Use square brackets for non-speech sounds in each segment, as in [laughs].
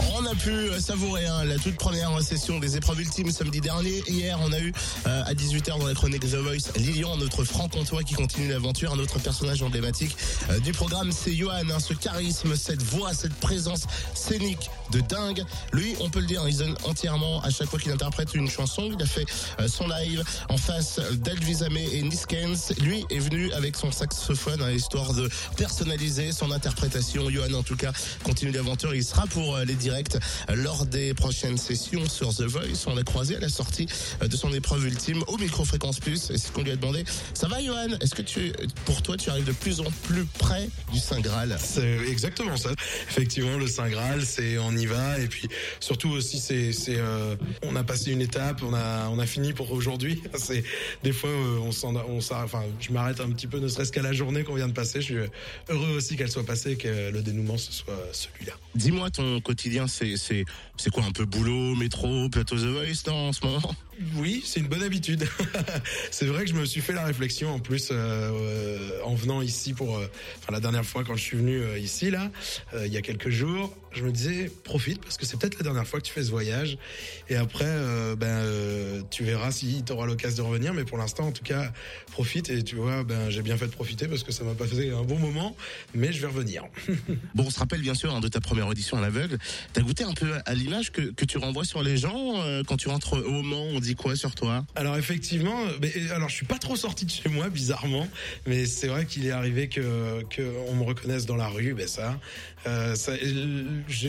On a pu savourer hein, la toute première session des épreuves ultimes samedi dernier. Hier, on a eu euh, à 18h dans la chronique The Voice Lilian, notre franc-comtois qui continue l'aventure. Un autre personnage emblématique euh, du programme, c'est Johan. hein, ce charisme, cette voix, cette présence scénique de dingue. Lui, on peut le dire, il donne entièrement à chaque fois qu'il interprète une chanson. Il a fait euh, son live en face d'Elvis et Niskens. Lui est venu avec son saxophone, hein, histoire de personnaliser son interprétation. Johan, en tout cas, continue l'aventure. Il sera pour euh, les lors des prochaines sessions sur The Voice. On l'a croisé à la sortie de son épreuve ultime au micro-fréquence plus. Et c'est ce qu'on lui a demandé. Ça va, Johan? Est-ce que tu, pour toi, tu arrives de plus en plus près du Saint Graal? C'est exactement ça. Effectivement, le Saint Graal, c'est on y va et puis surtout aussi c'est c'est euh, on a passé une étape, on a on a fini pour aujourd'hui. [laughs] C'est des fois euh, on s'en on s'arrête- enfin je m'arrête un petit peu ne serait-ce qu'à la journée qu'on vient de passer. Je suis heureux aussi qu'elle soit passée et que le dénouement ce soit celui-là. Dis-moi, ton quotidien, c'est quoi un peu boulot, métro, plateau The Voice, non, en ce moment? Oui, c'est une bonne habitude. [laughs] c'est vrai que je me suis fait la réflexion en plus euh, euh, venant ici pour, euh, enfin la dernière fois quand je suis venu euh, ici là, euh, il y a quelques jours, je me disais profite parce que c'est peut-être la dernière fois que tu fais ce voyage et après ben tu verras si tu auras l'occasion de revenir, mais pour l'instant en tout cas profite et tu vois ben j'ai bien fait de profiter parce que ça m'a pas fait un bon moment, mais je vais revenir. [laughs] Bon, on se rappelle bien sûr hein, de ta première audition à l'aveugle. T'as goûté un peu à l'image que, que tu renvoies sur les gens euh, quand tu rentres au Mans. On dit quoi sur toi? Alors effectivement, mais, alors je suis pas trop sorti de chez moi bizarrement, mais c'est vrai qu'il est arrivé que que on me reconnaisse dans la rue, ben ça, euh,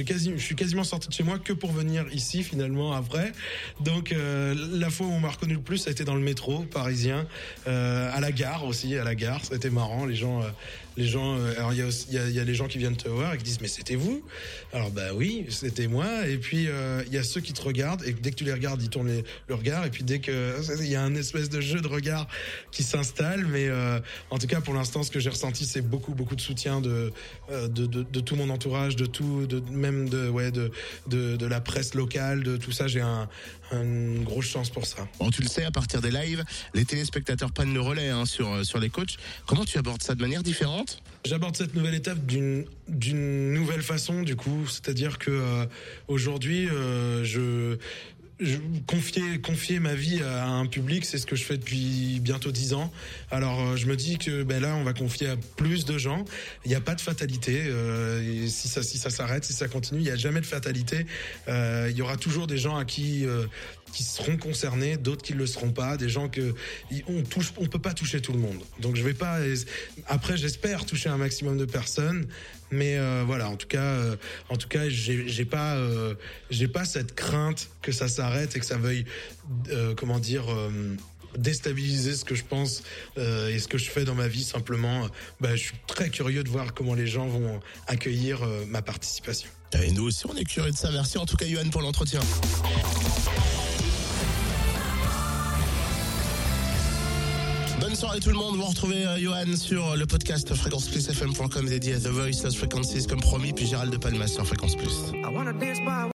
quasi, je suis quasiment sorti de chez moi que pour venir ici finalement après. Donc euh, la fois où on m'a reconnu le plus, ça a été dans le métro parisien, euh, à la gare aussi, à la gare, été marrant. Les gens, les gens, alors il y a y les gens qui viennent te voir et qui disent mais c'était vous? Alors bah oui, c'était moi. Et puis il y a ceux qui te regardent et dès que tu les regardes, ils tournent le regard. Et puis dès que [laughs] il y a un espèce de jeu de regard qui s'installe, mais en tout cas pour l'instant, ce que j'ai ressenti, c'est beaucoup beaucoup de soutien de euh, de, de, de tout mon entourage, de tout, de même de ouais de de, de la presse locale, de tout ça. J'ai un, une grosse chance pour ça. Bon, tu le sais, à partir des lives, les téléspectateurs prennent le relais hein, sur, euh, sur les coachs. Comment tu abordes ça de manière différente? J'aborde cette nouvelle étape d'une d'une nouvelle façon du coup, c'est-à-dire que euh, aujourd'hui euh, je je, confier confier ma vie à un public, c'est ce que je fais depuis bientôt dix ans. Alors euh, je me dis que ben là on va confier à plus de gens. Il n'y a pas de fatalité. euh, si ça si ça s'arrête, si ça continue, il n'y a jamais de fatalité. Euh, il y aura toujours des gens à qui euh, qui seront concernés, d'autres qui ne le seront pas, des gens que on peut pas toucher tout le monde. Donc je vais pas. Après, j'espère toucher un maximum de personnes, mais euh, voilà. En tout cas, euh, en tout cas, j'ai pas, euh, j'ai pas cette crainte que ça s'arrête et que ça veuille, euh, comment dire. déstabiliser ce que je pense et ce que je fais dans ma vie simplement bah, je suis très curieux de voir comment les gens vont accueillir ma participation Et nous aussi, on est curieux de ça. Merci en tout cas, Johan, pour l'entretien. Bonne soirée tout le monde. Vous retrouvez euh, Johan sur le podcast fréquenceplusfm.com dédié à The Voice Lost Frequencies comme promis, puis Gérald de Palmas sur Fréquence Plus.